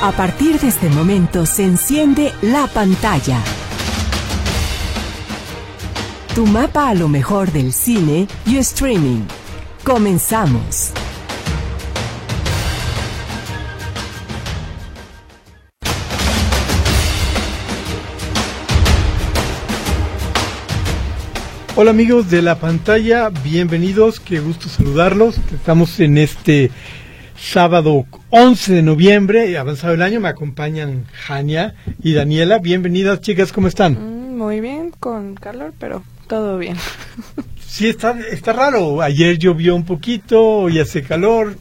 A partir de este momento se enciende la pantalla. Tu mapa a lo mejor del cine y streaming. Comenzamos. Hola amigos de la pantalla, bienvenidos, qué gusto saludarlos. Estamos en este sábado 11 de noviembre, avanzado el año, me acompañan Jania y Daniela. Bienvenidas chicas, ¿cómo están? Mm, muy bien, con calor, pero todo bien. Sí, está, está raro. Ayer llovió un poquito, hoy hace calor.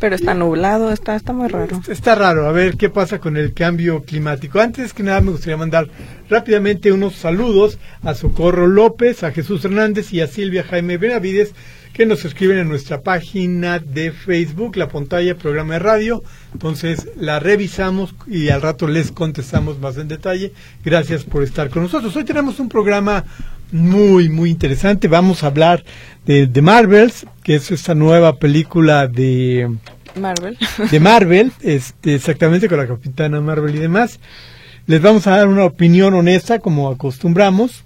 Pero está nublado, está, está muy raro. Está raro, a ver qué pasa con el cambio climático. Antes que nada me gustaría mandar rápidamente unos saludos a Socorro López, a Jesús Hernández y a Silvia Jaime Benavides, que nos escriben en nuestra página de Facebook, la pantalla programa de radio. Entonces la revisamos y al rato les contestamos más en detalle. Gracias por estar con nosotros. Hoy tenemos un programa muy, muy interesante. Vamos a hablar de, de Marvels, que es esta nueva película de Marvel. de Marvel, este, exactamente con la Capitana Marvel y demás. Les vamos a dar una opinión honesta, como acostumbramos,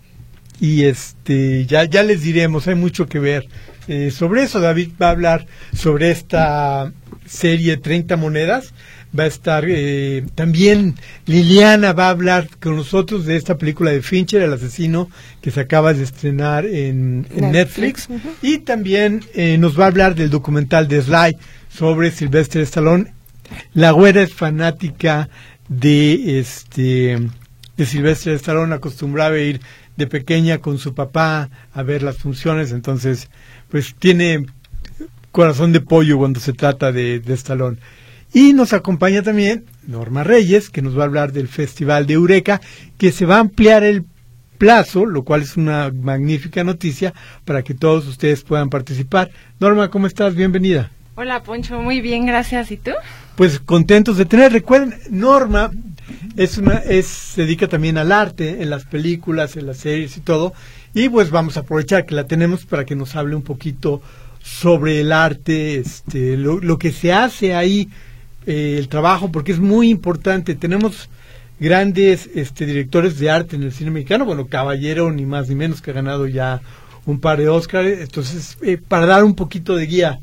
y este, ya, ya les diremos, hay mucho que ver. Eh, sobre eso, David va a hablar sobre esta serie 30 monedas. Va a estar eh, también Liliana va a hablar con nosotros de esta película de Fincher, el asesino, que se acaba de estrenar en, en Netflix. Y también eh, nos va a hablar del documental de Sly sobre Sylvester Stallone. La güera es fanática de este de Sylvester Stallone, acostumbraba a ir de pequeña con su papá a ver las funciones, entonces pues tiene corazón de pollo cuando se trata de, de Stallone. Y nos acompaña también Norma Reyes, que nos va a hablar del Festival de Eureka, que se va a ampliar el plazo, lo cual es una magnífica noticia para que todos ustedes puedan participar. Norma, ¿cómo estás? Bienvenida. Hola Poncho, muy bien, gracias. ¿Y tú? Pues contentos de tener. Recuerden, Norma es una, es, se dedica también al arte, en las películas, en las series y todo. Y pues vamos a aprovechar que la tenemos para que nos hable un poquito sobre el arte, este, lo, lo que se hace ahí, eh, el trabajo, porque es muy importante. Tenemos grandes este, directores de arte en el cine mexicano, bueno, Caballero, ni más ni menos, que ha ganado ya un par de Óscares. Entonces, eh, para dar un poquito de guía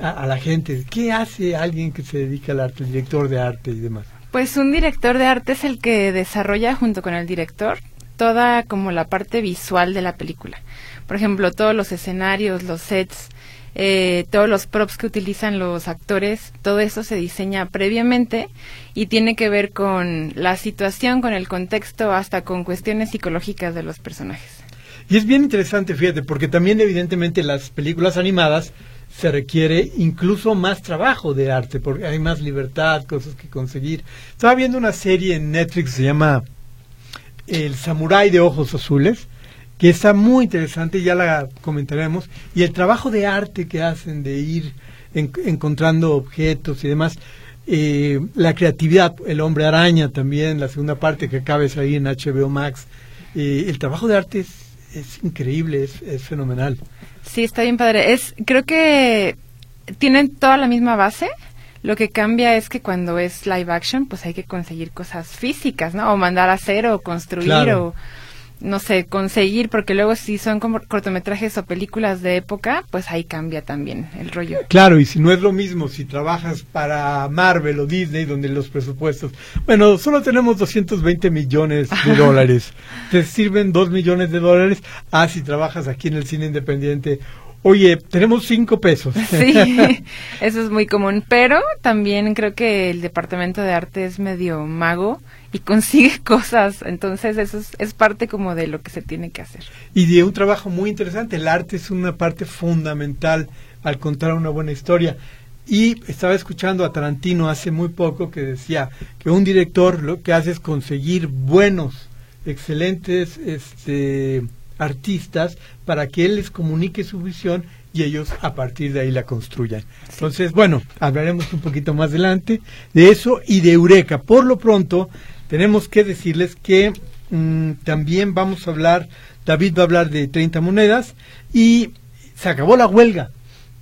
a, a la gente, ¿qué hace alguien que se dedica al arte, el director de arte y demás? Pues un director de arte es el que desarrolla junto con el director toda como la parte visual de la película. Por ejemplo, todos los escenarios, los sets, eh, todos los props que utilizan los actores, todo eso se diseña previamente y tiene que ver con la situación, con el contexto, hasta con cuestiones psicológicas de los personajes. Y es bien interesante, fíjate, porque también evidentemente las películas animadas se requiere incluso más trabajo de arte, porque hay más libertad, cosas que conseguir. Estaba viendo una serie en Netflix se llama El Samurái de Ojos Azules, que está muy interesante, ya la comentaremos, y el trabajo de arte que hacen de ir en- encontrando objetos y demás. Eh, la creatividad, el hombre araña también, la segunda parte que acaba es ahí en HBO Max. Eh, el trabajo de arte es, es increíble, es, es fenomenal. Sí, está bien padre. Es, creo que tienen toda la misma base. Lo que cambia es que cuando es live action, pues hay que conseguir cosas físicas, ¿no? O mandar a hacer o construir Claro. o no sé, conseguir, porque luego si son como cortometrajes o películas de época, pues ahí cambia también el rollo. Claro, y si no es lo mismo si trabajas para Marvel o Disney, donde los presupuestos, bueno, solo tenemos 220 millones de dólares, te sirven 2 millones de dólares, ah, si trabajas aquí en el cine independiente, oye, tenemos 5 pesos. Sí, eso es muy común. Pero también creo que el departamento de arte es medio mago y consigue cosas. Entonces eso es, es parte como de lo que se tiene que hacer. y de un trabajo muy interesante. El arte es una parte fundamental al contar una buena historia. Y estaba escuchando a Tarantino hace muy poco que decía que un director lo que hace es conseguir buenos, excelentes este, artistas para que él les comunique su visión y ellos a partir de ahí la construyan. Entonces, bueno, hablaremos un poquito más adelante de eso y de Eureka. Por lo pronto, tenemos que decirles que mm, también vamos a hablar, David va a hablar de 30 monedas y se acabó la huelga.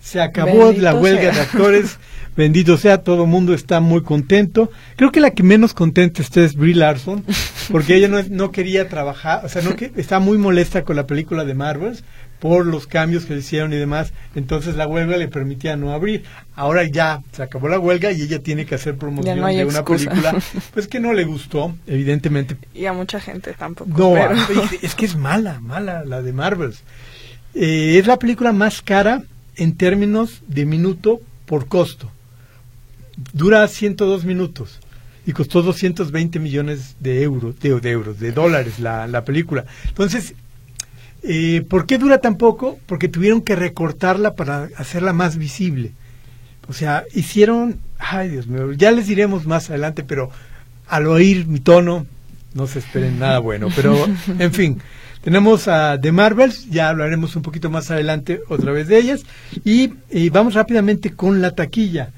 Se acabó Bendito la huelga sea. de actores. bendito sea, todo el mundo está muy contento. Creo que la que menos contenta está es Brie Larson, porque ella no, no quería trabajar, o sea, no que, está muy molesta con la película de Marvels por los cambios que le hicieron y demás. Entonces la huelga le permitía no abrir. Ahora ya se acabó la huelga y ella tiene que hacer promoción no de una excusa. película, pues que no le gustó, evidentemente. Y a mucha gente tampoco. No, pero- es que es mala, mala la de Marvels. Eh, es la película más cara en términos de minuto por costo. Dura 102 minutos y costó 220 millones de euros, de, de euros, de dólares la, la película. Entonces, eh, ¿por qué dura tan poco? Porque tuvieron que recortarla para hacerla más visible. O sea, hicieron, ay Dios mío, ya les diremos más adelante, pero al oír mi tono, no se esperen nada bueno. Pero, en fin, tenemos a The Marvels, ya hablaremos un poquito más adelante otra vez de ellas. Y, y vamos rápidamente con la taquilla.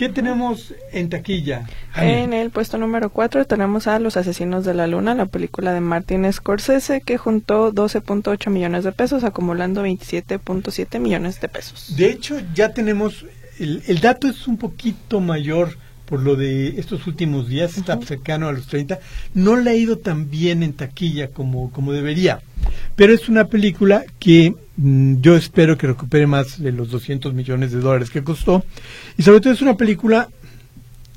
¿Qué tenemos en taquilla? En el puesto número 4 tenemos a Los Asesinos de la Luna, la película de Martin Scorsese, que juntó 12.8 millones de pesos, acumulando 27.7 millones de pesos. De hecho, ya tenemos, el, el dato es un poquito mayor por lo de estos últimos días, está cercano a los 30, no le ha ido tan bien en taquilla como, como debería, pero es una película que yo espero que recupere más de los 200 millones de dólares que costó, y sobre todo es una película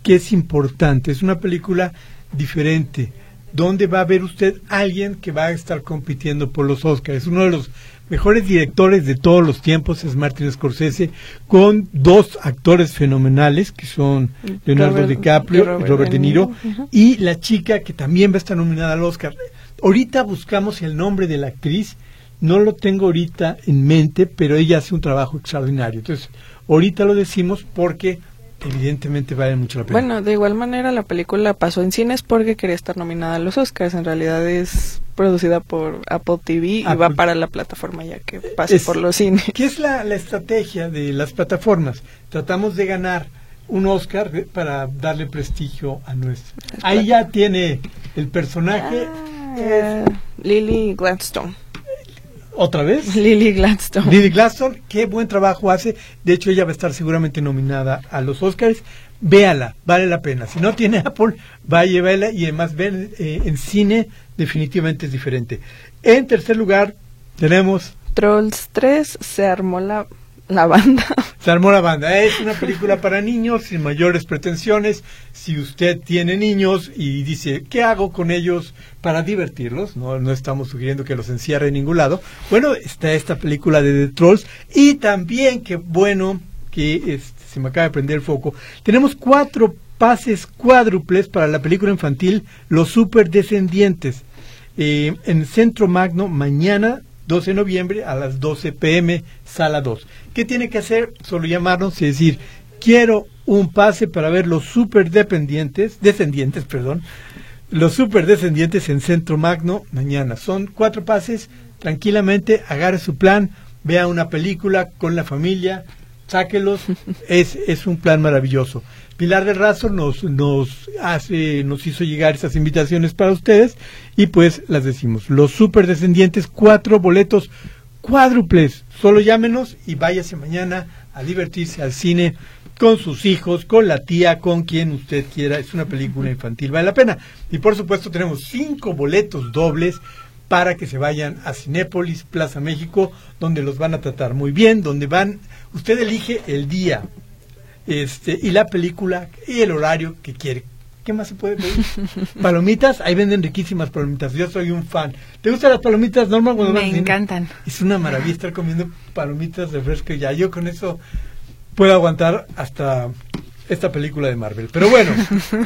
que es importante, es una película diferente, donde va a ver usted alguien que va a estar compitiendo por los Oscars. Uno de los mejores directores de todos los tiempos es Martin Scorsese, con dos actores fenomenales que son Leonardo Robert- DiCaprio y Robert De De Niro, y la chica que también va a estar nominada al Oscar. Ahorita buscamos el nombre de la actriz, no lo tengo ahorita en mente, pero ella hace un trabajo extraordinario. Entonces, ahorita lo decimos porque evidentemente vale mucho la pena. Bueno, de igual manera la película pasó en cines porque quería estar nominada a los Oscars. En realidad es producida por Apple TV y va para la plataforma ya que pase Es- por los cines. ¿Qué es la, la estrategia de las plataformas? Tratamos de ganar un Oscar para darle prestigio a nuestro. Ahí ya tiene el personaje. Ah, Lily Gladstone. ¿Otra vez? Lily Gladstone. Lily Gladstone, qué buen trabajo hace. De hecho, ella va a estar seguramente nominada a los Oscars. Véala, vale la pena. Si no tiene Apple, vaya, véala. Y además, ver eh, en cine, definitivamente es diferente. En tercer lugar, tenemos Trolls 3 se armó la, la banda. Se armó la banda. Es una película para niños sin mayores pretensiones. Si usted tiene niños y dice, ¿qué hago con ellos para divertirlos? No, estamos sugiriendo que los encierre en ningún lado. Bueno, está esta película de The Trolls. Y también, qué bueno que este, se me acaba de prender el foco. Tenemos cuatro pases cuádruples para la película infantil Los Super Descendientes. Eh, en Centro Magno mañana 12 de noviembre a las 12 pm, sala 2. ¿Qué tiene que hacer? Solo llamarnos y decir, quiero un pase para ver los super dependientes, descendientes, perdón, los super descendientes en Centro Magno mañana. Son cuatro pases, tranquilamente, agarre su plan, vea una película con la familia, sáquelos, es, es un plan maravilloso. Pilar del Razo nos, nos hace, nos hizo llegar esas invitaciones para ustedes y pues las decimos. Los super descendientes, cuatro boletos cuádruples. Solo llámenos y váyase mañana a divertirse al cine con sus hijos, con la tía, con quien usted quiera. Es una película infantil, vale la pena. Y por supuesto tenemos cinco boletos dobles para que se vayan a Cinépolis, Plaza México, donde los van a tratar muy bien, donde van, usted elige el día, este, y la película y el horario que quiere. ¿Qué más se puede pedir? palomitas, ahí venden riquísimas palomitas. Yo soy un fan. ¿Te gustan las palomitas, Norma? cuando Me encantan. Es una maravilla estar comiendo palomitas de fresco y ya. Yo con eso puedo aguantar hasta esta película de Marvel. Pero bueno,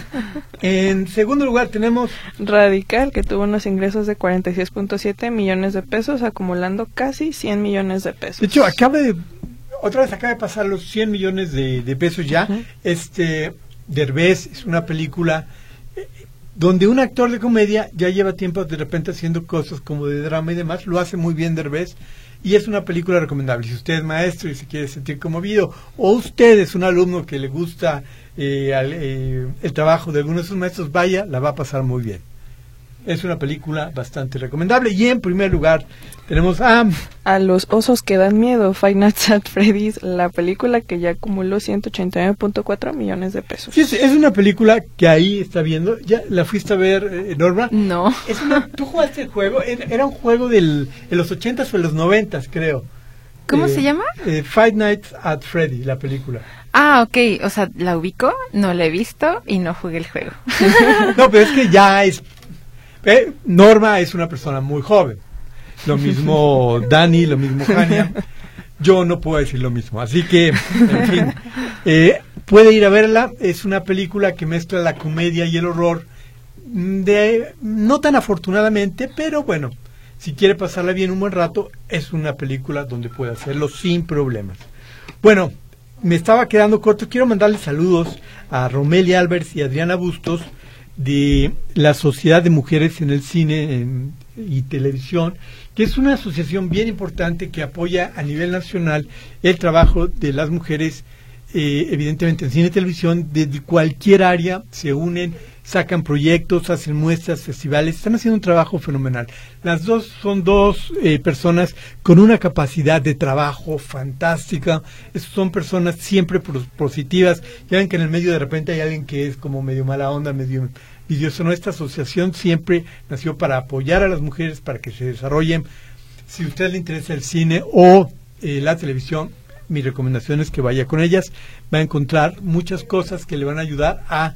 en segundo lugar tenemos Radical, que tuvo unos ingresos de 46.7 millones de pesos, acumulando casi 100 millones de pesos. De hecho, acaba de. Otra vez acaba de pasar los 100 millones de, de pesos ya. Este. Derbez es una película eh, donde un actor de comedia ya lleva tiempo de repente haciendo cosas como de drama y demás. Lo hace muy bien Derbez. Y es una película recomendable. Si usted es maestro y se quiere sentir conmovido, o usted es un alumno que le gusta eh, eh, el trabajo de algunos de sus maestros, vaya, la va a pasar muy bien. Es una película bastante recomendable. Y en primer lugar tenemos a... A los osos que dan miedo, Five Nights at Freddy's, la película que ya acumuló 189.4 millones de pesos. Sí, es, una película que ahí está viendo. ¿Ya la fuiste a ver, eh, Norma? No. Es una- ¿Tú jugaste el juego? Era era un juego del, de los 80s o de los 90s, creo. ¿Cómo Eh, se llama? eh, Five Nights at Freddy, la película. Ah, ok. O sea, la ubico, no la he visto y no jugué el juego. No, pero es que ya es... eh, Norma es una persona muy joven. Lo mismo Dani, lo mismo Jania. Yo no puedo decir lo mismo. Así que, en fin, eh, puede ir a verla. Es una película que mezcla la comedia y el horror. mm, De, no tan afortunadamente, pero bueno, si quiere pasarla bien un buen rato, es una película donde puede hacerlo sin problemas. Bueno, me estaba quedando corto. Quiero mandarle saludos a Romelia Alberts y Adriana Bustos de la Sociedad de Mujeres en el Cine y Televisión, que es una asociación bien importante que apoya a nivel nacional el trabajo de las mujeres, eh, evidentemente en cine y televisión, desde cualquier área se unen, sacan proyectos, hacen muestras, festivales, están haciendo un trabajo fenomenal. Las dos son dos eh, personas con una capacidad de trabajo fantástica, son personas siempre positivas, ya ven que en el medio de repente hay alguien que es como medio mala onda, medio vidioso, no, esta asociación siempre nació para apoyar a las mujeres, para que se desarrollen. Si a usted le interesa el cine o eh, la televisión, mi recomendación es que vaya con ellas, va a encontrar muchas cosas que le van a ayudar a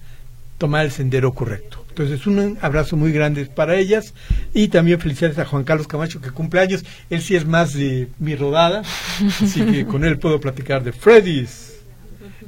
tomar el sendero correcto. Entonces, un abrazo muy grande para ellas y también felicidades a Juan Carlos Camacho que cumple años. Él sí es más de mi rodada, así que con él puedo platicar de Freddy's,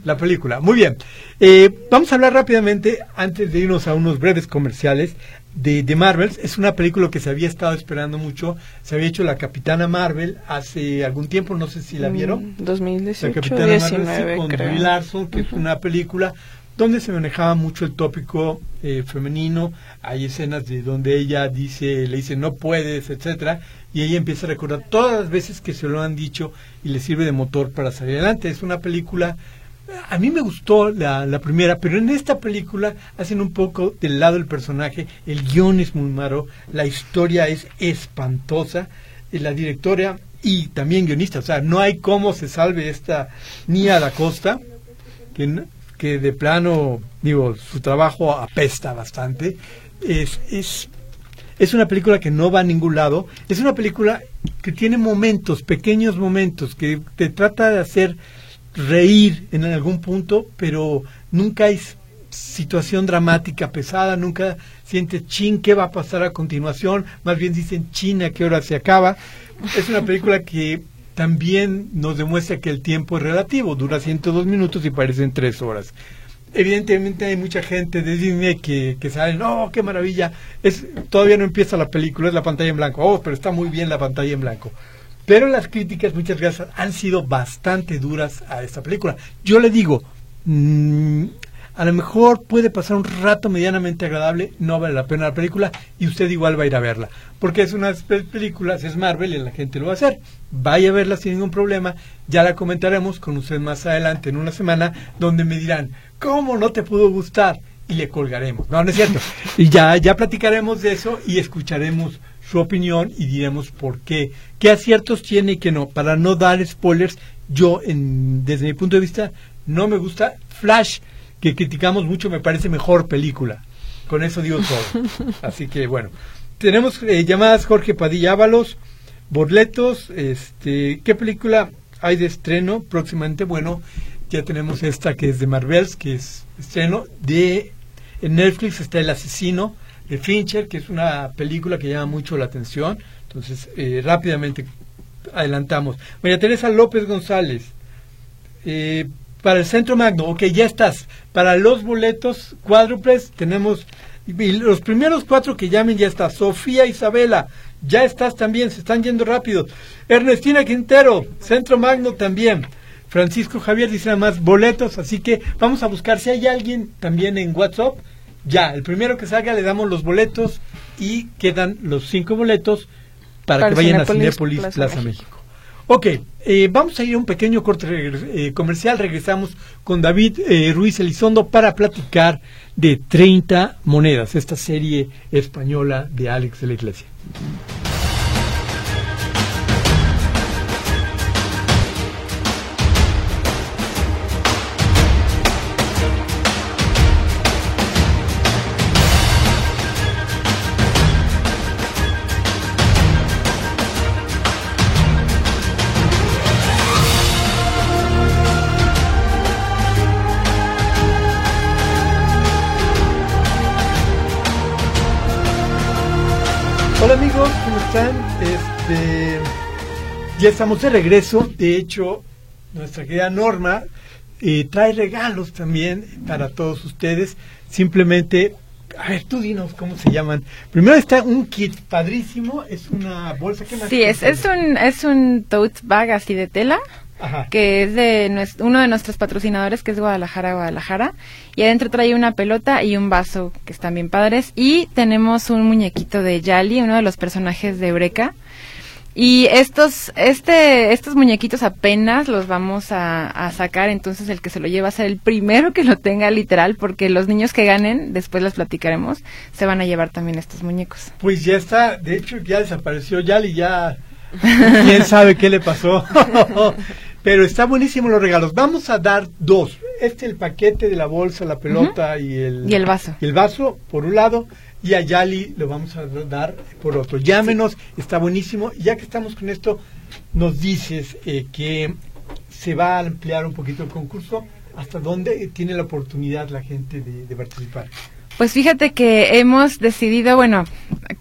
la película. Muy bien, Eh, vamos a hablar rápidamente, antes de irnos a unos breves comerciales, de, de Marvels. Es una película que se había estado esperando mucho. Se había hecho la Capitana Marvel hace algún tiempo, no sé si la vieron. Mm, 2018, La Capitana Marvel, sí, 19, con creo. Larson, que es una película donde se manejaba mucho el tópico eh, femenino. Hay escenas de donde ella dice, le dice no puedes, etcétera, y ella empieza a recordar todas las veces que se lo han dicho y le sirve de motor para salir adelante. Es una película a mí me gustó la, la primera, pero en esta película hacen un poco del lado del personaje, el guion es muy malo, la historia es espantosa, y la directora y también guionista, o sea, no hay cómo se salve esta Nia da Costa, que, de plano, digo, su trabajo apesta bastante, es, es, es una película que no va a ningún lado, es una película que tiene momentos, pequeños momentos, que te trata de hacer reír en algún punto, pero nunca hay situación dramática pesada, nunca sientes chin, ¿qué va a pasar a continuación? Más bien dicen chin, ¿a qué hora se acaba? Es una película que también nos demuestra que el tiempo es relativo, dura 102 minutos y parecen 3 horas. Evidentemente hay mucha gente de Disney que, que no, qué maravilla, es, todavía no empieza la película, es la pantalla en blanco, oh, pero está muy bien la pantalla en blanco. Pero las críticas, muchas gracias, han sido bastante duras a esta película. Yo le digo, mm, a lo mejor puede pasar un rato medianamente agradable, no vale la pena la película y usted igual va a ir a verla. Porque es una pe- películas, es Marvel y la gente lo va a hacer. Vaya a verla sin ningún problema, ya la comentaremos con usted más adelante en una semana, donde me dirán, ¿cómo no te pudo gustar? Y le colgaremos. No, no es cierto. Y ya, ya platicaremos de eso y escucharemos su opinión y diremos por qué, qué aciertos tiene y qué no. Para no dar spoilers, yo, en, desde mi punto de vista, no me gusta Flash, que criticamos mucho, me parece mejor película. Con eso digo todo. Así que bueno, tenemos eh, llamadas Jorge Padilla Ábalos, Borletos, este, ¿qué película hay de estreno próximamente? Bueno, ya tenemos esta que es de Marvels, que es estreno de en Netflix está El asesino de Fincher, que es una película que llama mucho la atención. Entonces, eh, rápidamente adelantamos. María Teresa López González, eh, para el Centro Magno, ok, ya estás. Para los boletos cuádruples tenemos, y los primeros cuatro que llamen ya está. Sofía Isabela, ya estás también, se están yendo rápido. Ernestina Quintero, Centro Magno también. Francisco Javier dice nada más boletos, así que vamos a buscar si hay alguien también en WhatsApp. Ya, el primero que salga le damos los boletos y quedan los cinco boletos para, Para que vayan a Cinépolis Plaza Plaza, México. México. Ok, eh, vamos a ir a un pequeño corte eh, comercial. Regresamos con David eh, Ruiz Elizondo para platicar de 30 monedas, esta serie española de Alex de la Iglesia. Ya estamos de regreso. De hecho, nuestra querida Norma eh, trae regalos también para todos ustedes. Simplemente, a ver, tú dinos cómo se llaman. Primero está un kit padrísimo, es una bolsa que Sí, es, es un es un tote bag así de tela. Ajá. que es de uno de nuestros patrocinadores, que es Guadalajara, Guadalajara. Y adentro trae una pelota y un vaso, que están bien padres. Y tenemos un muñequito de Yali, uno de los personajes de Eureka. Y estos, este, estos muñequitos apenas los vamos a, a sacar, entonces el que se lo lleva a ser el primero que lo tenga literal, porque los niños que ganen, después les platicaremos, se van a llevar también estos muñecos. Pues ya está, de hecho ya desapareció Yali, ya quién sabe qué le pasó. Pero está buenísimo los regalos. Vamos a dar dos. Este el paquete de la bolsa, la pelota y el Y el vaso. y el vaso por un lado y a Yali lo vamos a dar por otro. Llámenos, está buenísimo. Ya que estamos con esto, nos dices eh, que se va a ampliar un poquito el concurso. ¿Hasta dónde tiene la oportunidad la gente de, de participar? Pues fíjate que hemos decidido, bueno,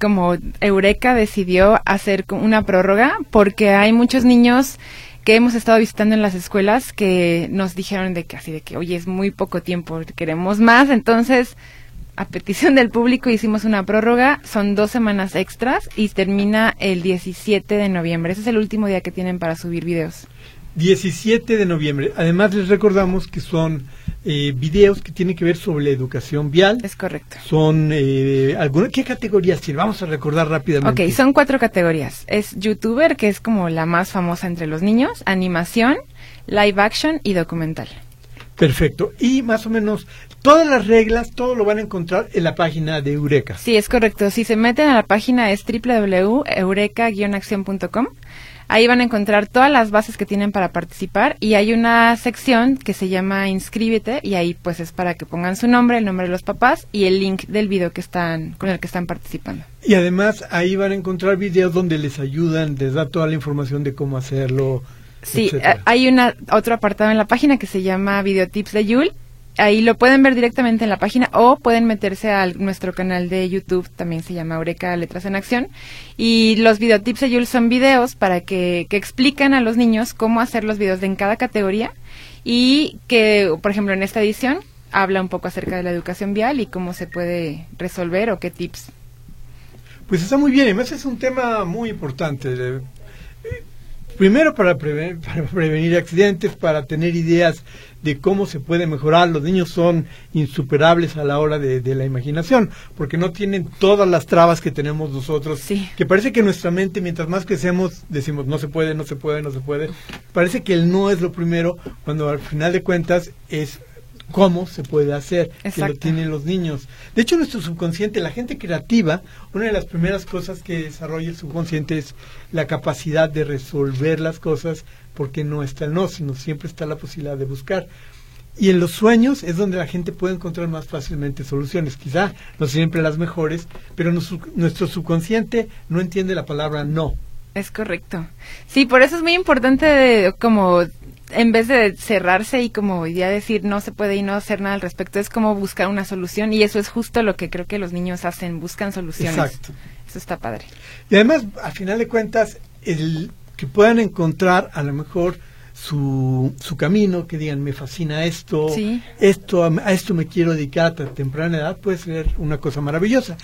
como Eureka decidió hacer una prórroga, porque hay muchos niños que hemos estado visitando en las escuelas que nos dijeron de que así de que, oye, es muy poco tiempo, queremos más, entonces a petición del público hicimos una prórroga, son dos semanas extras y termina el 17 de noviembre. Ese es el último día que tienen para subir videos. 17 de noviembre. Además les recordamos que son eh, videos que tienen que ver sobre la educación vial. Es correcto. Son eh, alguna ¿qué categorías tiene? Vamos a recordar rápidamente. Ok, son cuatro categorías. Es youtuber, que es como la más famosa entre los niños, animación, live action y documental. Perfecto. Y más o menos todas las reglas, todo lo van a encontrar en la página de Eureka. Sí, es correcto. Si se meten a la página es www.eureka-acción.com. Ahí van a encontrar todas las bases que tienen para participar y hay una sección que se llama Inscríbete y ahí pues es para que pongan su nombre, el nombre de los papás y el link del video que están con el que están participando. Y además ahí van a encontrar videos donde les ayudan, les da toda la información de cómo hacerlo. Sí, etcétera. eh, hay una otro apartado en la página que se llama Videotips de Yul. Ahí lo pueden ver directamente en la página o pueden meterse a nuestro canal de YouTube, también se llama Eureka Letras en Acción. Y los videotips de Yul son videos para que, que explican a los niños cómo hacer los videos de en cada categoría y que, por ejemplo, en esta edición habla un poco acerca de la educación vial y cómo se puede resolver o qué tips. Pues está muy bien, además es un tema muy importante. Primero para, preven- para prevenir accidentes, para tener ideas de cómo se puede mejorar. Los niños son insuperables a la hora de, de la imaginación, porque no tienen todas las trabas que tenemos nosotros. Sí. Que parece que nuestra mente, mientras más crecemos, decimos no se puede, no se puede, no se puede. Parece que el no es lo primero, cuando al final de cuentas es cómo se puede hacer, que lo tienen los niños. De hecho, nuestro subconsciente, la gente creativa, una de las primeras cosas que desarrolla el subconsciente es la capacidad de resolver las cosas porque no está el no, sino siempre está la posibilidad de buscar. Y en los sueños es donde la gente puede encontrar más fácilmente soluciones. Quizá no siempre las mejores, pero nuestro, nuestro subconsciente no entiende la palabra no. Es correcto. Sí, por eso es muy importante de- como en vez de cerrarse y como ya decir no se puede y no hacer nada al respecto, es como buscar una solución y eso es justo lo que creo que los niños hacen, buscan soluciones. Exacto. Eso está padre. Y además, a final de cuentas, el que puedan encontrar a lo mejor su, su camino, que digan, me fascina esto, Sí. esto a, esto me quiero dedicar a temprana edad, puede ser una cosa maravillosa.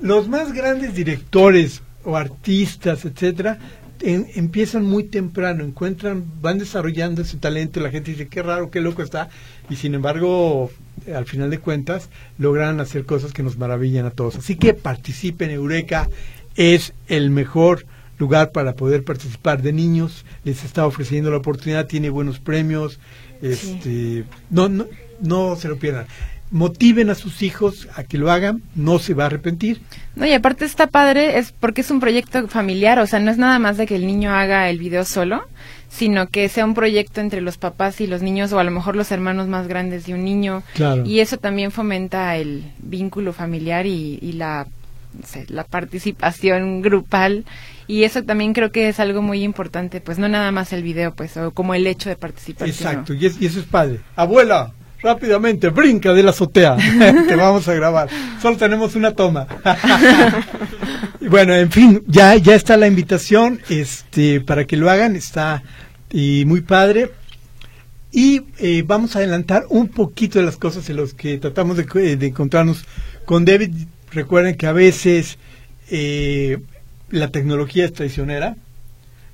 Los más grandes directores o artistas, etcétera, en- empiezan muy temprano, encuentran, van desarrollando ese talento, la gente dice, qué raro, qué loco está, y sin embargo, eh, al final de cuentas, logran hacer cosas que nos maravillan a todos. Así que participen, Eureka es el mejor lugar para poder participar de niños, les está ofreciendo la oportunidad, tiene buenos premios, este, no, no, no se lo pierdan motiven a sus hijos a que lo hagan, no se va a arrepentir. No, y aparte está padre, es porque es un proyecto familiar, o sea, no es nada más de que el niño haga el video solo, sino que sea un proyecto entre los papás y los niños, o a lo mejor los hermanos más grandes de un niño. Y eso también fomenta el vínculo familiar y, la, la participación grupal. Y eso también creo que es algo muy importante, pues no nada más el video, pues, o como el hecho de participar. Exacto, y, y eso es padre. Abuela, rápidamente, brinca de la azotea, que vamos a grabar. Solo tenemos una toma. bueno, en fin, ya, ya está la invitación este, para que lo hagan, está y muy padre. Y eh, vamos a adelantar un poquito de las cosas en las que tratamos de, de encontrarnos con David. Recuerden que a veces eh, la tecnología es traicionera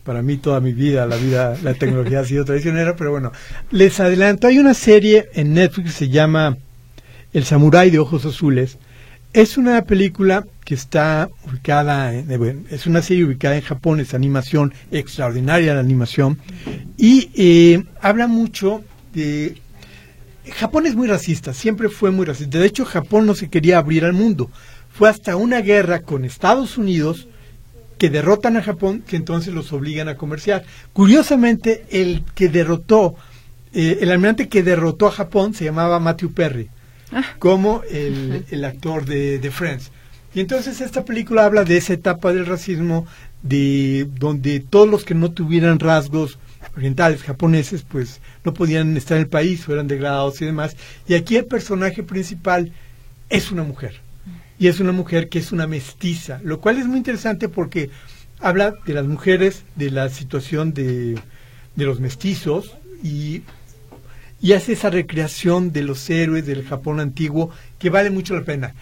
para mí toda mi vida, la vida, la tecnología ha sido traicionera, pero bueno, les adelanto, hay una serie en Netflix que se llama El Samurái de Ojos Azules. Es una película que está ubicada, en, es una serie ubicada en Japón, es animación, extraordinaria la animación, y eh, habla mucho de... Japón es muy racista, siempre fue muy racista. De hecho, Japón no se quería abrir al mundo. Fue hasta una guerra con Estados Unidos que derrotan a Japón, que entonces los obligan a comerciar. Curiosamente, el que derrotó, eh, el almirante que derrotó a Japón se llamaba Matthew Perry, ah. como el, actor de, de, Friends. Y entonces esta película habla de esa etapa del racismo, de donde todos los que no tuvieran rasgos orientales, japoneses, pues no podían estar en el país o eran degradados y demás. Y aquí el personaje principal es una mujer y es una mujer que es una mestiza, lo cual es muy interesante porque habla de las mujeres, de la situación de, de los mestizos y, y hace esa recreación de los héroes del Japón antiguo que vale mucho la pena.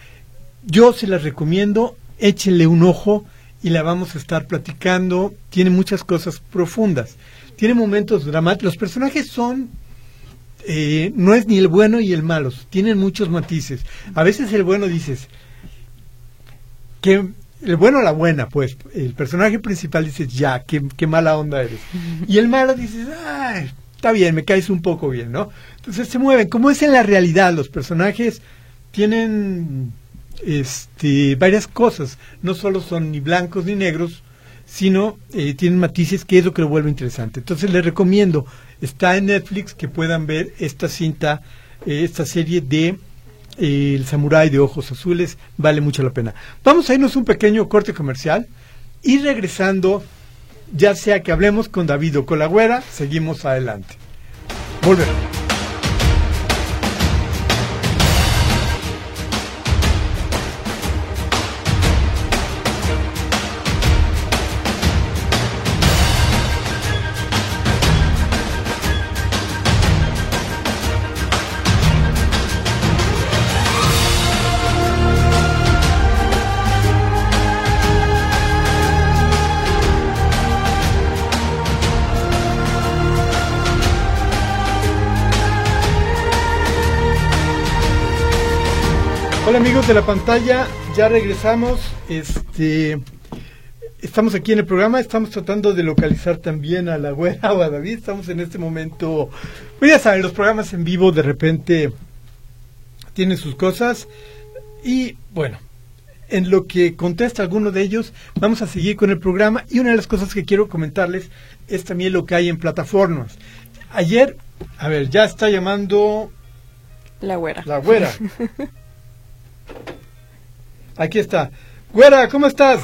Yo se las recomiendo, échenle un ojo y la vamos a estar platicando. Tiene muchas cosas profundas. Tiene momentos dramáticos. Los personajes son eh, no es ni el bueno y el malo, tienen muchos matices. A veces el bueno dices, que el bueno o la buena, pues, el personaje principal dice, ya, qué, qué mala onda eres. Y el malo dice, ay, está bien, me caes un poco bien, ¿no? Entonces se mueven. Como es en la realidad, los personajes tienen este, varias cosas. No solo son ni blancos ni negros, sino eh, tienen matices que es lo que lo vuelve interesante. Entonces les recomiendo, está en Netflix que puedan ver esta cinta, eh, esta serie de el samurái de ojos azules, vale mucho la pena. Vamos a irnos un pequeño corte comercial y regresando, ya sea que hablemos con David o con la güera, seguimos adelante. Volvemos. De la pantalla, ya regresamos. Este, estamos aquí en el programa, estamos tratando de localizar también a la güera o a David. Estamos en este momento, pues ya saben, los programas en vivo de repente tienen sus cosas y bueno, en lo que contesta alguno de ellos, vamos a seguir con el programa y una de las cosas que quiero comentarles es también lo que hay en plataformas. Ayer, a ver, ya está llamando la güera. La güera. Aquí está. Güera, ¿cómo estás?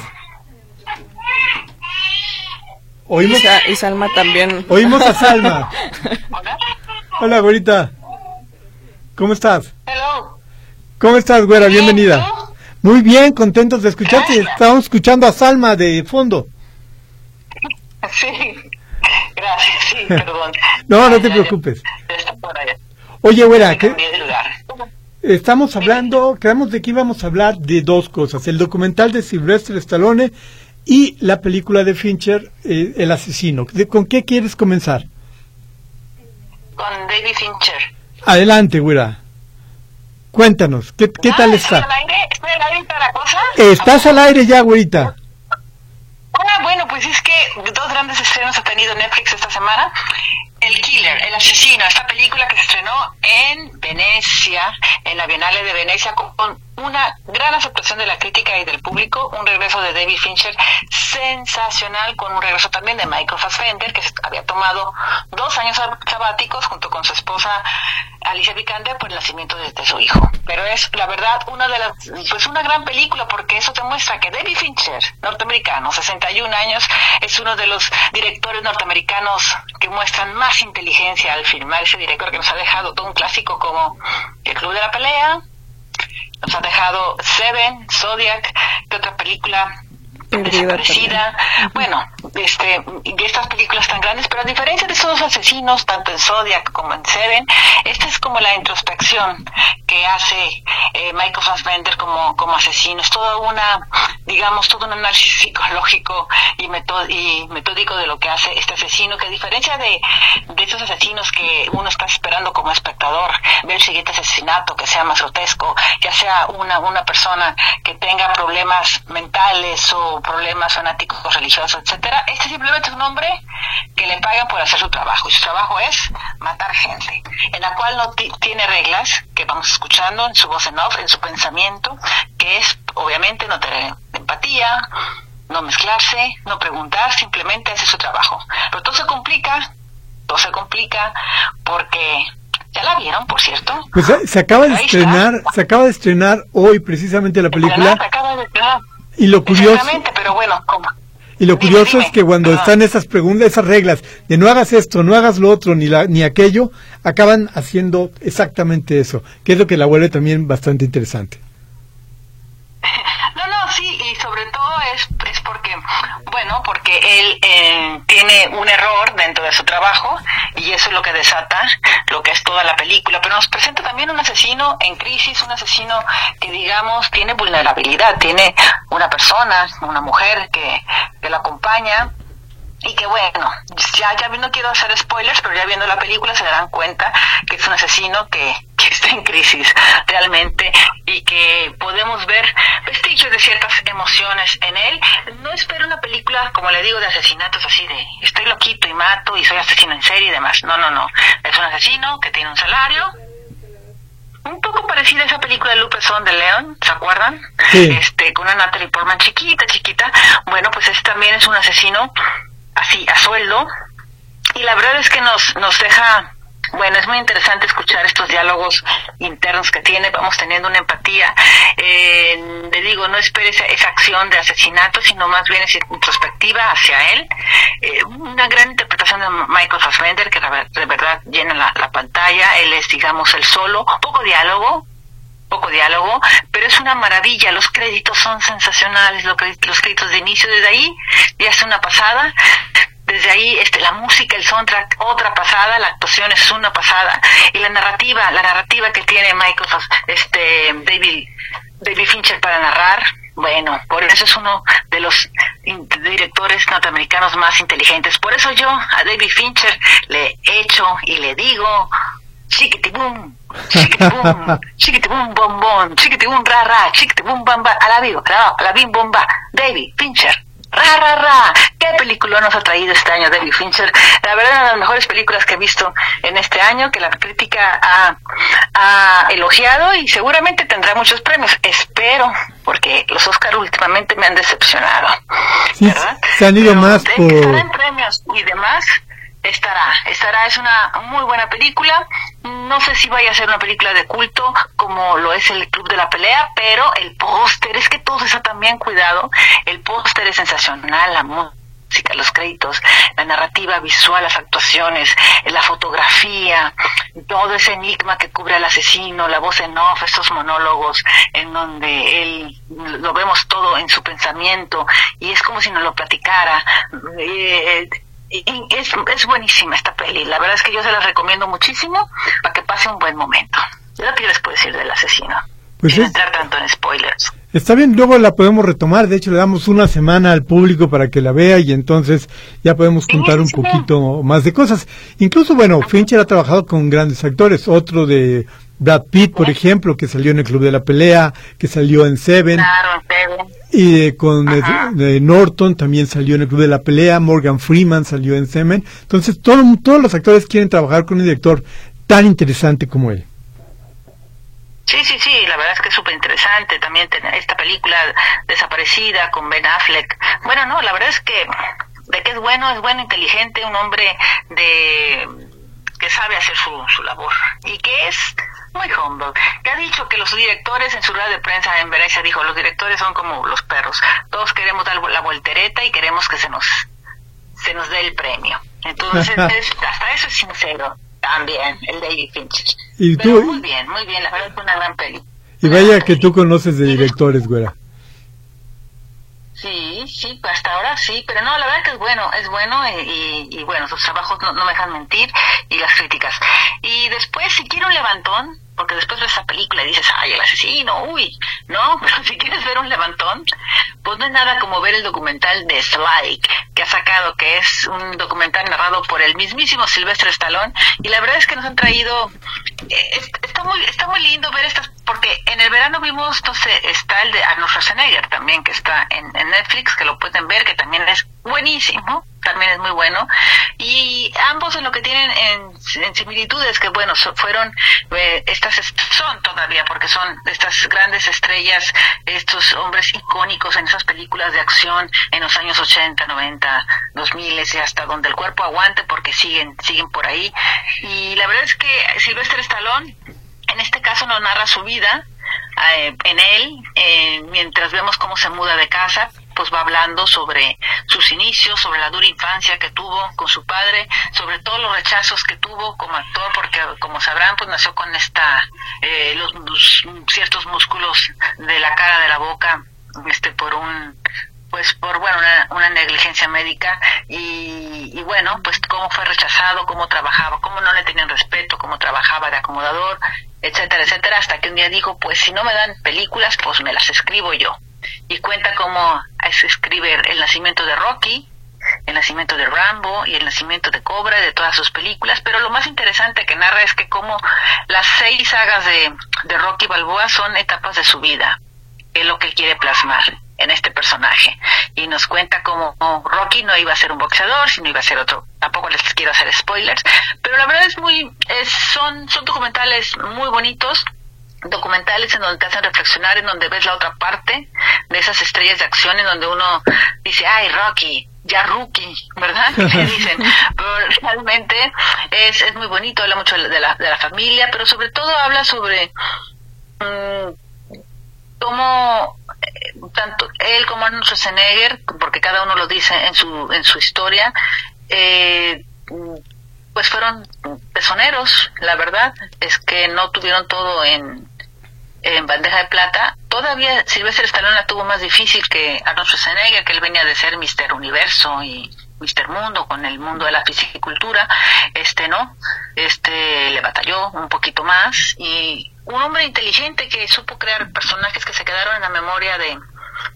Oímos y Salma también. Oímos a Salma. Hola, güerita. ¿Cómo estás? Hello. ¿Cómo estás, güera? Bienvenida. Muy bien, contentos de escucharte. Estamos escuchando a Salma de fondo. Sí. Gracias, sí, perdón. no, no te preocupes. Oye, güera, ¿qué? Estamos hablando, quedamos de que íbamos a hablar de dos cosas, el documental de Sylvester Stallone y la película de Fincher, eh, El asesino. ¿Con qué quieres comenzar? Con David Fincher. Adelante, güera. Cuéntanos, ¿qué, qué tal está? ¿Estoy al aire? ¿Estoy al aire para cosa? Estás al aire ya, güerita. Ah, bueno, pues es que dos grandes estrenos ha tenido Netflix esta semana. El Killer, El Asesino, esta película que se estrenó en Venecia, en la Bienal de Venecia, con una gran aceptación de la crítica y del público, un regreso de David Fincher sensacional, con un regreso también de Michael Fassbender, que había tomado dos años sabáticos junto con su esposa Alicia Vikander por el nacimiento de, de, su hijo. Pero es, la verdad, una de las, pues una gran película, porque eso te muestra que David Fincher, norteamericano, 61 años, es uno de los directores norteamericanos que muestran más inteligencia al filmar, ese director que nos ha dejado todo un clásico como El Club de la Pelea, nos ha dejado Seven, Zodiac, que otra película desaparecida. Bueno, este, y estas películas tan grandes, pero a diferencia de esos asesinos, tanto en Zodiac como en Seven, esta es como la introspección que hace eh, Michael Fassbender como, como asesino. Es toda una, digamos, todo un análisis psicológico y, y metódico de lo que hace este asesino, que a diferencia de, de esos asesinos que uno está esperando como espectador, ver el siguiente asesinato que sea más grotesco, ya sea una, una persona que tenga problemas mentales o problemas fanáticos religiosos, etcétera. Este simplemente es un hombre que le pagan por hacer su trabajo y su trabajo es matar gente, en la cual no tiene reglas que vamos escuchando en su voz en off, en su pensamiento, que es obviamente no tener empatía, no mezclarse, no preguntar, simplemente hacer su trabajo. Pero todo se complica, todo se complica porque ¿Ya la vieron, por cierto? Pues se acaba de estrenar, se acaba de estrenar hoy precisamente la película. Se acaba de estrenar. Y lo curioso, pero bueno, y lo curioso es que cuando están esas preguntas, esas reglas de no hagas esto, no hagas lo otro, ni, la, ni aquello, acaban haciendo exactamente eso, que es lo que la vuelve también bastante interesante. Bueno, porque él eh, tiene un error dentro de su trabajo y eso es lo que desata lo que es toda la película, pero nos presenta también un asesino en crisis, un asesino que digamos tiene vulnerabilidad, tiene una persona, una mujer que, que lo acompaña y que bueno, ya, ya no quiero hacer spoilers, pero ya viendo la película se darán cuenta que es un asesino que, que está en crisis realmente y que podemos ver vestigios de ciertas emociones en él. No espero una película, como le digo, de asesinatos así de estoy loquito y mato y soy asesino en serie y demás. No, no, no. Es un asesino que tiene un salario, un poco parecida a esa película de Lupe Son de León, ¿se acuerdan? Este, con una Natalie Portman chiquita, chiquita. Bueno, pues este también es un asesino así a sueldo y la verdad es que nos nos deja bueno, es muy interesante escuchar estos diálogos internos que tiene, vamos teniendo una empatía. Eh, le digo, no espere esa, acción de asesinato, sino más bien esa introspectiva hacia él. Eh, una gran interpretación de Michael Fassbender, que de verdad llena la, la pantalla. Él es, digamos, el solo, poco diálogo, diálogo, pero es una maravilla, los créditos son sensacionales, los créditos de inicio, desde ahí ya es una pasada, desde ahí este la música el soundtrack otra pasada la actuación es una pasada y la narrativa la narrativa que tiene Michael este David David Fincher para narrar bueno por eso es uno de los directores norteamericanos más inteligentes. Por eso yo a David Fincher le echo y le digo chiquitibum chiquitibum chiquitibum bombón chiquitibum ra ra chiquitibum bamba a la vivo a la bim bomba David Fincher Ra, ra, ra. ¿Qué película nos ha traído este año David Fincher? La verdad, una de las mejores películas que he visto en este año, que la crítica ha, ha elogiado y seguramente tendrá muchos premios. Espero, porque los Oscar últimamente me han decepcionado. ¿verdad? se han ido más por... premios y demás, estará, estará, es una muy buena película. No sé si vaya a ser una película de culto como lo es el Club de la Pelea, pero el póster, es que todo está tan bien cuidado. El póster es sensacional, la música, los créditos, la narrativa visual, las actuaciones, la fotografía, todo ese enigma que cubre al asesino, la voz en off, esos monólogos en donde él lo vemos todo en su pensamiento y es como si nos lo platicara. Eh, es, es buenísima esta peli. La verdad es que yo se la recomiendo muchísimo para que pase un buen momento. Lo que les puedo decir del asesino. Pues sin entrar tanto en spoilers. Está bien, luego la podemos retomar. De hecho, le damos una semana al público para que la vea y entonces ya podemos contar un poquito más de cosas. Incluso, bueno, Fincher ha trabajado con grandes actores. Otro de Brad Pitt, por ejemplo, que salió en el Club de la Pelea, que salió en Seven. Claro, en Seven. Y eh, con eh, Norton también salió en el Club de la Pelea, Morgan Freeman salió en Seven. Entonces, todo, todos los actores quieren trabajar con un director tan interesante como él. Sí, sí, sí, la verdad es que es súper interesante también tener esta película desaparecida con Ben Affleck. Bueno, no, la verdad es que de que es bueno, es bueno, inteligente, un hombre de que sabe hacer su, su labor y que es muy humble, que ha dicho que los directores en su rueda de prensa en Venecia dijo, los directores son como los perros, todos queremos dar la voltereta y queremos que se nos se nos dé el premio. Entonces, hasta eso es sincero también, el David Fincher. ¿Y tú? muy bien, muy bien, la verdad es una gran peli. Y vaya que tú conoces de directores, güera. Sí, sí, hasta ahora sí, pero no, la verdad que es bueno, es bueno y, y, bueno, sus trabajos no, no, me dejan mentir y las críticas. Y después, si quiero un levantón, porque después ves esa película y dices, ay, el asesino, uy, no, pero si quieres ver un levantón, pues no es nada como ver el documental de Sly, que ha sacado, que es un documental narrado por el mismísimo Silvestre Stallone, y la verdad es que nos han traído, eh, está muy, está muy lindo ver estas, porque en el verano vimos, entonces, está el de Arnold Schwarzenegger también, que está en, Netflix, que lo pueden ver, que también es buenísimo, también es muy bueno, y ambos en lo que tienen en, similitudes, que bueno, fueron, eh, estas son todavía, porque son estas grandes estrellas, estos hombres icónicos en esas películas de acción en los años 80, 90, 2000 y hasta donde el cuerpo aguante, porque siguen, siguen por ahí. Y la verdad es que Silvestre Stallone, en este caso nos narra su vida, eh, en él, eh, mientras vemos cómo se muda de casa, pues va hablando sobre sus inicios, sobre la dura infancia que tuvo con su padre, sobre todos los rechazos que tuvo como actor, porque como sabrán, pues nació con esta, eh, los, ciertos músculos de la cara, de la boca, este, por un, pues por bueno una, una negligencia médica y, y, bueno pues cómo fue rechazado cómo trabajaba cómo no le tenían respeto cómo trabajaba de acomodador etcétera etcétera hasta que un día dijo pues si no me dan películas pues me las escribo yo. Y cuenta cómo se escribe el nacimiento de Rocky, el nacimiento de Rambo y el nacimiento de Cobra de todas sus películas, pero lo más interesante que narra es que como las seis sagas de, de Rocky Balboa son etapas de su vida, es lo que quiere plasmar en este personaje y nos cuenta cómo Rocky no iba a ser un boxeador, sino iba a ser otro. Tampoco les quiero hacer spoilers, pero la verdad es muy es, son son documentales muy bonitos documentales en donde te hacen reflexionar, en donde ves la otra parte de esas estrellas de acción, en donde uno dice, ay, Rocky, ya rookie, ¿verdad? dicen, pero realmente es, es muy bonito, habla mucho de la, de la familia, pero sobre todo habla sobre mmm, cómo eh, tanto él como Arnold Schwarzenegger, porque cada uno lo dice en su, en su historia, eh, pues fueron pezoneros, la verdad es que no tuvieron todo en, en bandeja de plata. Todavía Silvestre Stallone la tuvo más difícil que Arnold Schwarzenegger, que él venía de ser Mister Universo y Mister Mundo con el mundo de la fisicultura. Este no, este le batalló un poquito más y un hombre inteligente que supo crear personajes que se quedaron en la memoria de,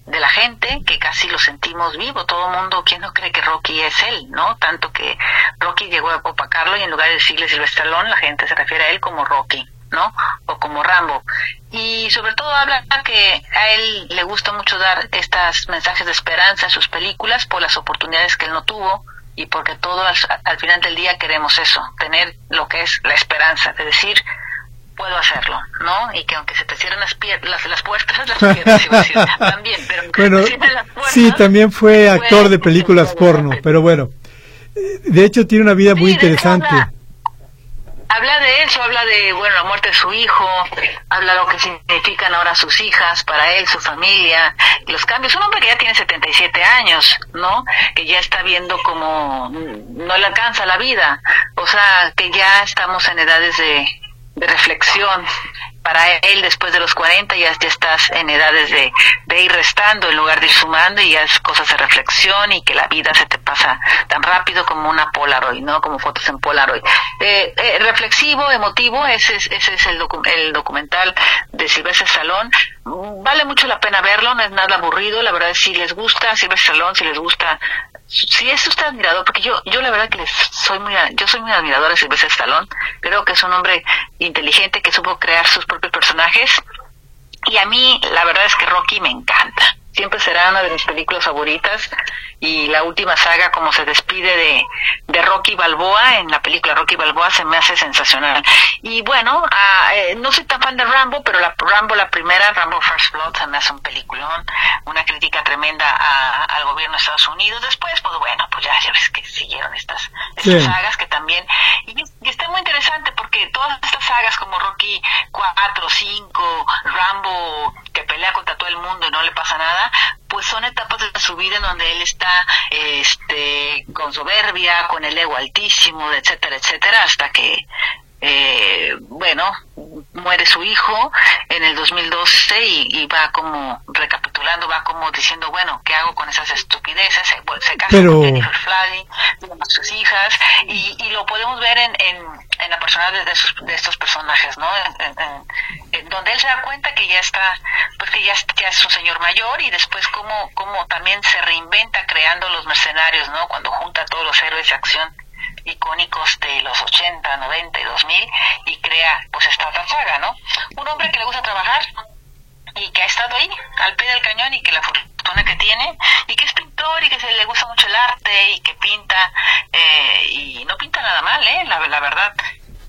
de la gente, que casi lo sentimos vivo. Todo el mundo, ¿quién no cree que Rocky es él, no? Tanto que Rocky llegó a opacarlo y en lugar de decirle Silvestre Stallone, la gente se refiere a él como Rocky. ¿no? O como Rambo. Y sobre todo habla que a él le gusta mucho dar estos mensajes de esperanza en sus películas por las oportunidades que él no tuvo y porque todos al, final del día queremos eso, tener lo que es la esperanza, de decir, puedo hacerlo, ¿no? Y que aunque se te cierren las, las, las puertas, las piernas, también, pero bueno, sí, también fue actor de películas porno, pero bueno, de hecho tiene una vida muy interesante habla de eso, habla de, bueno, la muerte de su hijo, habla de lo que significan ahora sus hijas para él, su familia, los cambios. Un hombre que ya tiene 77 años, ¿no? Que ya está viendo como no le alcanza la vida. O sea, que ya estamos en edades de, de reflexión para él después de los 40 ya, estás en edades de, de, ir restando en lugar de ir sumando y ya es cosas de reflexión y que la vida se te pasa tan rápido como una Polaroid, ¿no? Como fotos en Polaroid. Eh, eh, reflexivo, emotivo, ese es, ese es el, el documental de Silvestre Salón. Vale mucho la pena verlo, no es nada aburrido, la verdad si les gusta Silvestre Salón, si les gusta si es usted admirador, porque yo, yo la verdad que les soy muy, yo soy muy admiradora de Silvestre Stallone, creo que es un hombre inteligente que supo crear sus propios personajes, y a mí la verdad es que Rocky me encanta. Siempre será una de mis películas favoritas y la última saga como se despide de, de Rocky Balboa en la película Rocky Balboa se me hace sensacional. Y bueno ah, eh, no soy tan fan de Rambo pero la Rambo la primera Rambo First Blood se me hace un peliculón una crítica tremenda al gobierno de Estados Unidos. Después pues bueno pues ya, ya ves que siguieron estas, estas sagas que también y, y, está muy interesante porque todas estas sagas como Rocky 4 5 Rambo que pelea contra todo el mundo y no le pasa nada son etapas de su vida en donde él está este, con soberbia, con el ego altísimo, etcétera, etcétera, hasta que eh, bueno, muere su hijo en el 2012 y, y, va como recapitulando, va como diciendo, bueno, ¿qué hago con esas estupideces? Se, se casa con Jennifer Flaggy, tiene sus hijas, y, y, lo podemos ver en, en, en la personalidad de, de, estos personajes, ¿no? En, donde él se da cuenta que ya está, pues que ya, ya es un señor mayor y después como, como también se reinventa creando los mercenarios, ¿no? Cuando junta a todos los héroes de acción icónicos de los 80, 90 y 2000 y crea pues esta saga, ¿no? Un hombre que le gusta trabajar y que ha estado ahí al pie del cañón y que la fortuna que tiene y que es pintor y que se le gusta mucho el arte y que pinta eh, y no pinta nada mal, ¿eh? La, la verdad.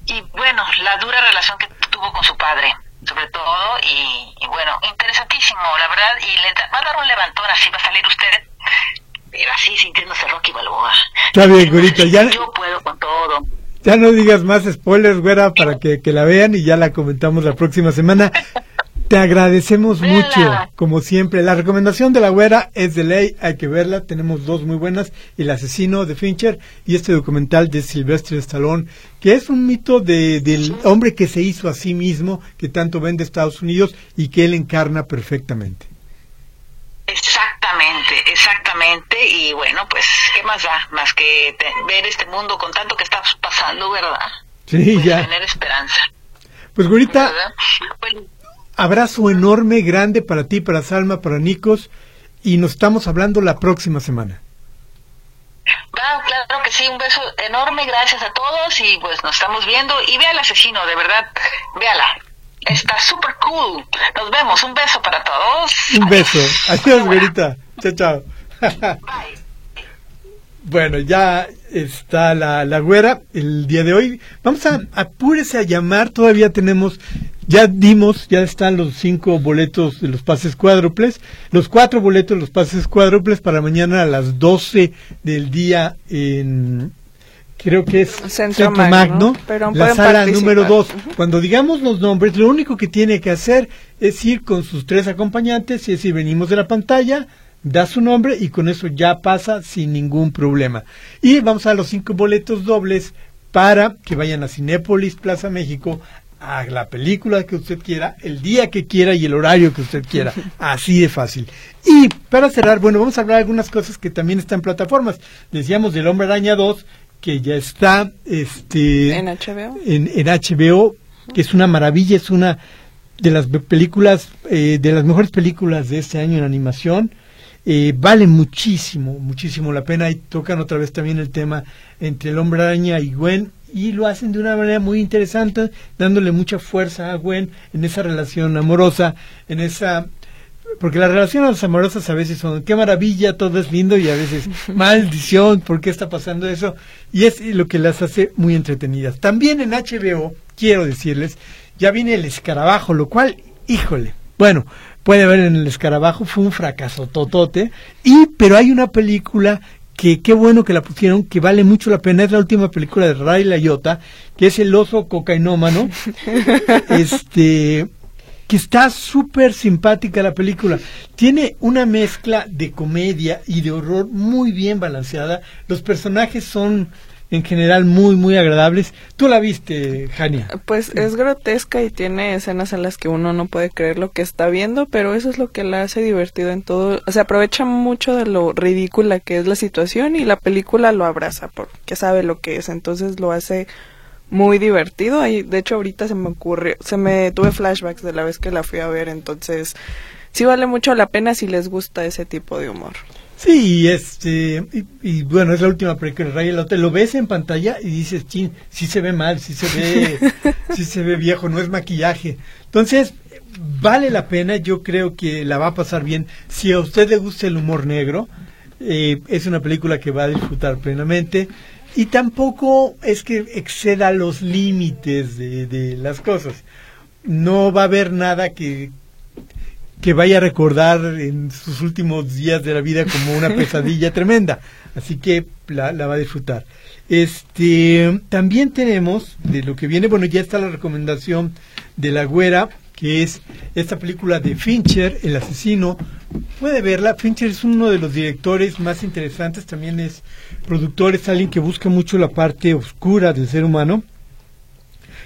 Y bueno, la dura relación que tuvo con su padre sobre todo y, y, bueno, interesantísimo, la verdad, y le va a dar un levantón, así va a salir usted pero así sintiéndose Rocky Balboa. Está bien, güerita, ya... Yo puedo con todo. Ya no digas más spoilers, güera, para que, que la vean y ya la comentamos la próxima semana. Te agradecemos mucho, como siempre. La recomendación de la güera es de ley, hay que verla. Tenemos dos muy buenas: El asesino de Fincher y este documental de Sylvester Stallone, que es un mito de, del hombre que se hizo a sí mismo, que tanto vende Estados Unidos y que él encarna perfectamente. Exactamente. Y bueno, pues, ¿qué más da? Más que ver este mundo con tanto que está pasando, ¿verdad? Sí, pues ya. Tener esperanza. Pues, ahorita, abrazo enorme, grande para ti, para Salma, para Nicos. Y nos estamos hablando la próxima semana. Ah, claro que sí, un beso enorme, gracias a todos y pues nos estamos viendo y vea al asesino, de verdad, véala. Está súper cool. Nos vemos. Un beso para todos. Un beso. Adiós, güerita. Chao, chao. bueno, ya está la, la güera el día de hoy. Vamos a apúrese a llamar. Todavía tenemos, ya dimos, ya están los cinco boletos de los pases cuádruples, los cuatro boletos de los pases cuádruples para mañana a las 12 del día en creo que es Centro, Magno, la sala número 2. Cuando digamos los nombres, lo único que tiene que hacer es ir con sus tres acompañantes, y decir, venimos de la pantalla, da su nombre y con eso ya pasa sin ningún problema. Y vamos a los cinco boletos dobles para que vayan a Cinépolis Plaza México a la película que usted quiera, el día que quiera y el horario que usted quiera. Así de fácil. Y para cerrar, bueno, vamos a hablar de algunas cosas que también están en plataformas. Decíamos del Hombre Araña 2, que ya está este en HBO en, HBO que es una maravilla es una de las películas eh, de las mejores películas de este año en animación eh, vale muchísimo muchísimo la pena y tocan otra vez también el tema entre el hombre araña y Gwen y lo hacen de una manera muy interesante dándole mucha fuerza a Gwen en esa relación amorosa en esa porque las relaciones amorosas a veces son, qué maravilla, todo es lindo y a veces maldición, ¿por qué está pasando eso? Y es lo que las hace muy entretenidas. También en HBO, quiero decirles, ya viene el escarabajo, lo cual, híjole, bueno, puede ver en el escarabajo, fue un fracaso totote, y, pero hay una película que qué bueno que la pusieron, que vale mucho la pena, es la última película de Ray Liotta, que es el oso cocainómano, este que está súper simpática la película. Tiene una mezcla de comedia y de horror muy bien balanceada. Los personajes son en general muy muy agradables. ¿Tú la viste, Jania? Pues es grotesca y tiene escenas en las que uno no puede creer lo que está viendo, pero eso es lo que la hace divertido en todo. Se aprovecha mucho de lo ridícula que es la situación y la película lo abraza porque sabe lo que es, entonces lo hace muy divertido. Y de hecho ahorita se me ocurrió, se me tuve flashbacks de la vez que la fui a ver, entonces sí vale mucho la pena si les gusta ese tipo de humor. Sí, este, y, y bueno, es la última película de Ray Liotta. Lo ves en pantalla y dices, chin, sí se ve mal, sí se ve, sí se ve viejo, no es maquillaje. Entonces, vale la pena, yo creo que la va a pasar bien. Si a usted le gusta el humor negro, eh, es una película que va a disfrutar plenamente. Y tampoco es que exceda los límites de, de las cosas. No va a haber nada que, que vaya a recordar en sus últimos días de la vida como una pesadilla tremenda. Así que la, la, va a disfrutar. Este, también tenemos de lo que viene, bueno, ya está la recomendación de la güera, que es esta película de Fincher, El asesino. Puede verla, Fincher es uno de los directores más interesantes, también es productor, es alguien que busca mucho la parte oscura del ser humano.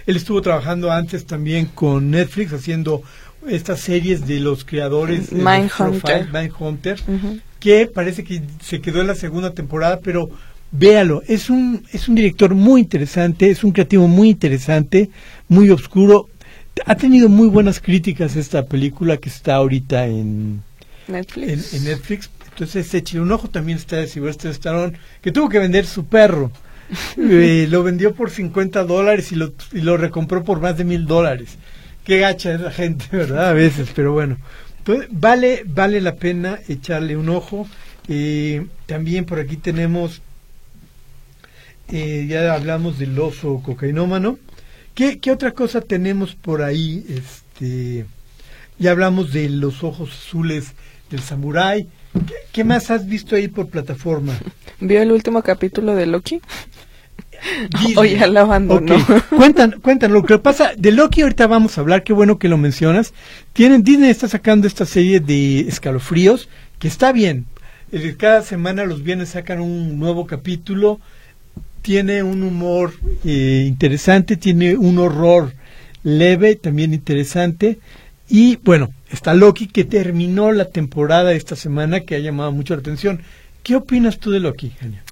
Él estuvo trabajando antes también con Netflix haciendo estas series de los creadores de Mindhunter, Mindhunter uh -huh. que parece que se quedó en la segunda temporada, pero véalo, es un es un director muy interesante, es un creativo muy interesante, muy oscuro. Ha tenido muy buenas críticas esta película que está ahorita en Netflix. En, en Netflix. Entonces, eche un ojo también está de Sylvester Stallone, que tuvo que vender su perro. eh, lo vendió por 50 dólares y lo, y lo recompró por más de mil dólares qué gacha es la gente, ¿verdad? A veces, pero bueno. Vale, vale la pena echarle un ojo. Eh, también por aquí tenemos, eh, ya hablamos del oso cocainómano. ¿Qué, ¿Qué otra cosa tenemos por ahí? Este, ya hablamos de los ojos azules del samurái. ¿Qué, ¿Qué, más has visto ahí por plataforma? ¿Vio el último capítulo de Loki? Disney. O ya la abandonó. Okay. Cuentan, cuentan, lo que pasa, de Loki ahorita vamos a hablar, qué bueno que lo mencionas. Tienen, Disney está sacando esta serie de escalofríos, que está bien. Cada semana los viernes sacan un nuevo capítulo, tiene un humor eh, interesante, tiene un horror leve, también interesante. Y bueno, está Loki que terminó la temporada esta semana, que ha llamado mucho la atención. ¿Qué opinas tú de Loki, Genia?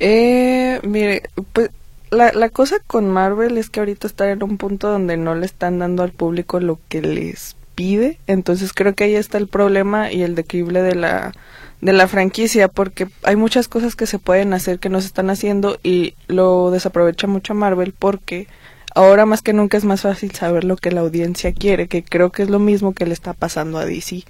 Eh, mire, pues la, la cosa con Marvel es que ahorita está en un punto donde no le están dando al público lo que les pide, entonces creo que ahí está el problema y el declive de la de la franquicia porque hay muchas cosas que se pueden hacer que no se están haciendo y lo desaprovecha mucho Marvel porque ahora más que nunca es más fácil saber lo que la audiencia quiere, que creo que es lo mismo que le está pasando a DC.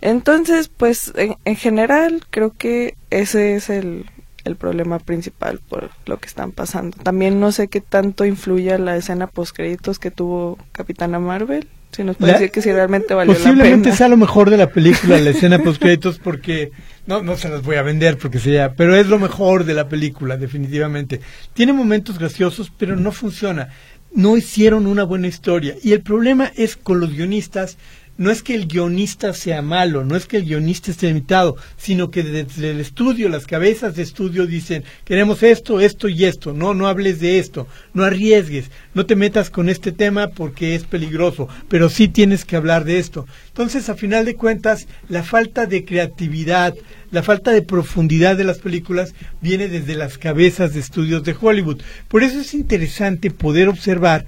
Entonces, pues en, en general creo que ese es el, el problema principal por lo que están pasando. También no sé qué tanto influye la escena post créditos que tuvo Capitana Marvel. Si nos puede la, decir que si realmente valió la pena. Posiblemente sea lo mejor de la película, la escena post créditos, porque no, no se las voy a vender porque sea, pero es lo mejor de la película, definitivamente. Tiene momentos graciosos, pero no funciona. No hicieron una buena historia. Y el problema es con los guionistas no es que el guionista sea malo, no es que el guionista esté limitado, sino que desde el estudio, las cabezas de estudio dicen, queremos esto, esto y esto, no, no hables de esto, no arriesgues, no te metas con este tema porque es peligroso, pero sí tienes que hablar de esto. Entonces, a final de cuentas, la falta de creatividad, la falta de profundidad de las películas viene desde las cabezas de estudios de Hollywood. Por eso es interesante poder observar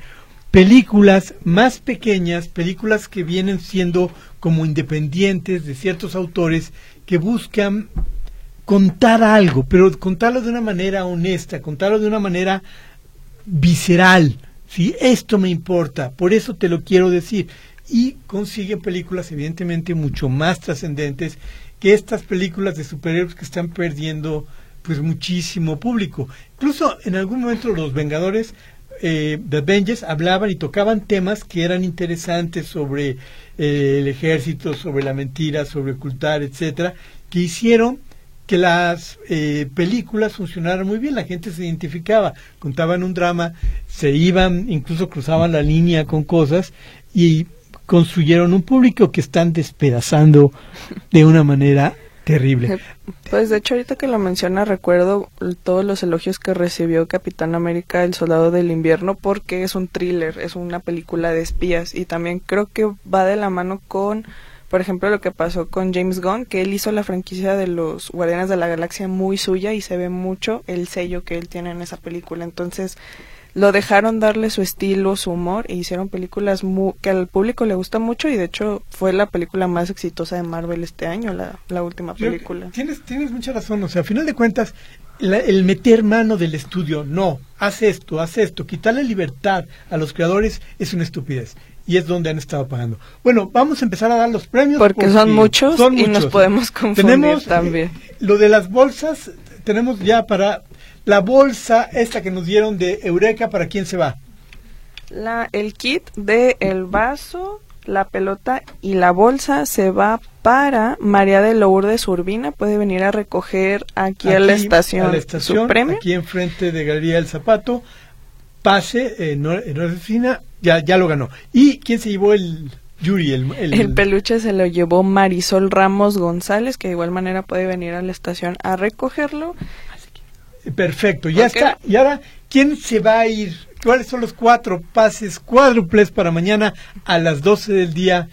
películas más pequeñas, películas que vienen siendo como independientes de ciertos autores que buscan contar algo, pero contarlo de una manera honesta, contarlo de una manera visceral. ¿sí? Esto me importa, por eso te lo quiero decir. Y consiguen películas evidentemente mucho más trascendentes que estas películas de superhéroes que están perdiendo pues muchísimo público. Incluso en algún momento los Vengadores eh, The Avengers hablaban y tocaban temas que eran interesantes sobre eh, el ejército, sobre la mentira, sobre ocultar, etcétera, que hicieron que las eh, películas funcionaran muy bien, la gente se identificaba, contaban un drama, se iban, incluso cruzaban la línea con cosas y construyeron un público que están despedazando de una manera terrible. Pues de hecho ahorita que lo menciona recuerdo todos los elogios que recibió Capitán América El Soldado del Invierno porque es un thriller, es una película de espías y también creo que va de la mano con por ejemplo lo que pasó con James Gunn, que él hizo la franquicia de los Guardianes de la Galaxia muy suya y se ve mucho el sello que él tiene en esa película. Entonces, lo dejaron darle su estilo, su humor e hicieron películas mu- que al público le gusta mucho y de hecho fue la película más exitosa de Marvel este año, la, la última Yo- película. Tienes, tienes mucha razón. O sea, a final de cuentas, la- el meter mano del estudio, no, haz esto, haz esto, quitarle libertad a los creadores es una estupidez. Y es donde han estado pagando. Bueno, vamos a empezar a dar los premios. Porque son muchos y nos podemos confundir tenemos, eh, también. lo de las bolsas, tenemos ya para la bolsa esta que nos dieron de Eureka, ¿para quién se va? La, el kit de el vaso, la pelota y la bolsa se va para María de Lourdes Urbina. Puede venir a recoger aquí, a la estación, a la estación, su premio. aquí enfrente de Galería del Zapato. Pase, eh, no, en nuestra oficina, ya, ya lo ganó. ¿Y quién se llevó el Yuri? El, el- El peluche se lo llevó Marisol Ramos González, que de igual manera puede venir a la estación a recogerlo. Perfecto, ya está. Y ahora, ¿quién se va a ir? ¿Cuáles son los cuatro pases cuádruples para mañana a las 12 del día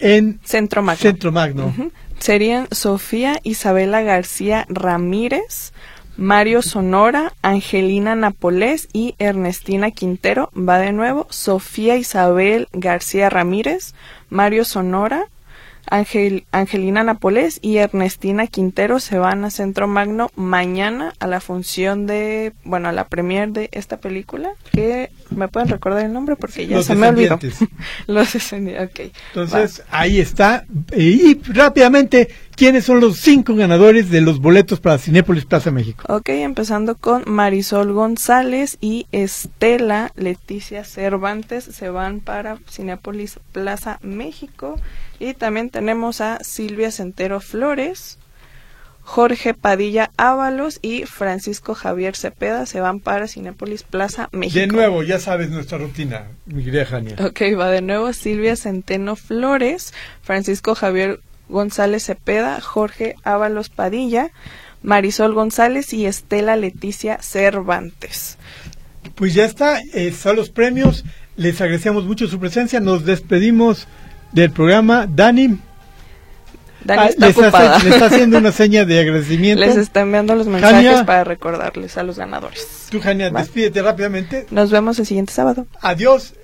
en Centro Magno. Centro Magno? Serían Sofía Isabela García Ramírez, Mario Sonora, Angelina Napolés y Ernestina Quintero. Va de nuevo. Sofía Isabel García Ramírez, Mario Sonora, Angel- Angelina Napolés y Ernestina Quintero se van a Centro Magno mañana a la función de, bueno, a la premier de esta película, que me pueden recordar el nombre porque ya Los se me olvidó. Los descendientes, ok. Entonces, ahí está. Y, rápidamente, ¿quiénes son los cinco ganadores de los boletos para Cinépolis Plaza México? Ok, empezando con Marisol González y Estela Leticia Cervantes se van para Cinepolis Plaza México. Y también tenemos a Silvia Centero Flores, Jorge Padilla Ábalos y Francisco Javier Cepeda se van para Cinepolis Plaza México. De nuevo, ya sabes nuestra rutina, mi querida Jania. Ok, va de nuevo Silvia Centeno Flores, Francisco Javier González Cepeda, Jorge Ábalos Padilla, Marisol González y Estela Leticia Cervantes. Pues ya está, eh, son los premios. Les agradecemos mucho su presencia. Nos despedimos del programa. Dani, Dani ah, está les, ocupada. hace- está haciendo una seña de agradecimiento. Les está enviando los mensajes Jania. para recordarles a los ganadores. Tú, Jania, despídete rápidamente. Nos vemos el siguiente sábado. Adiós.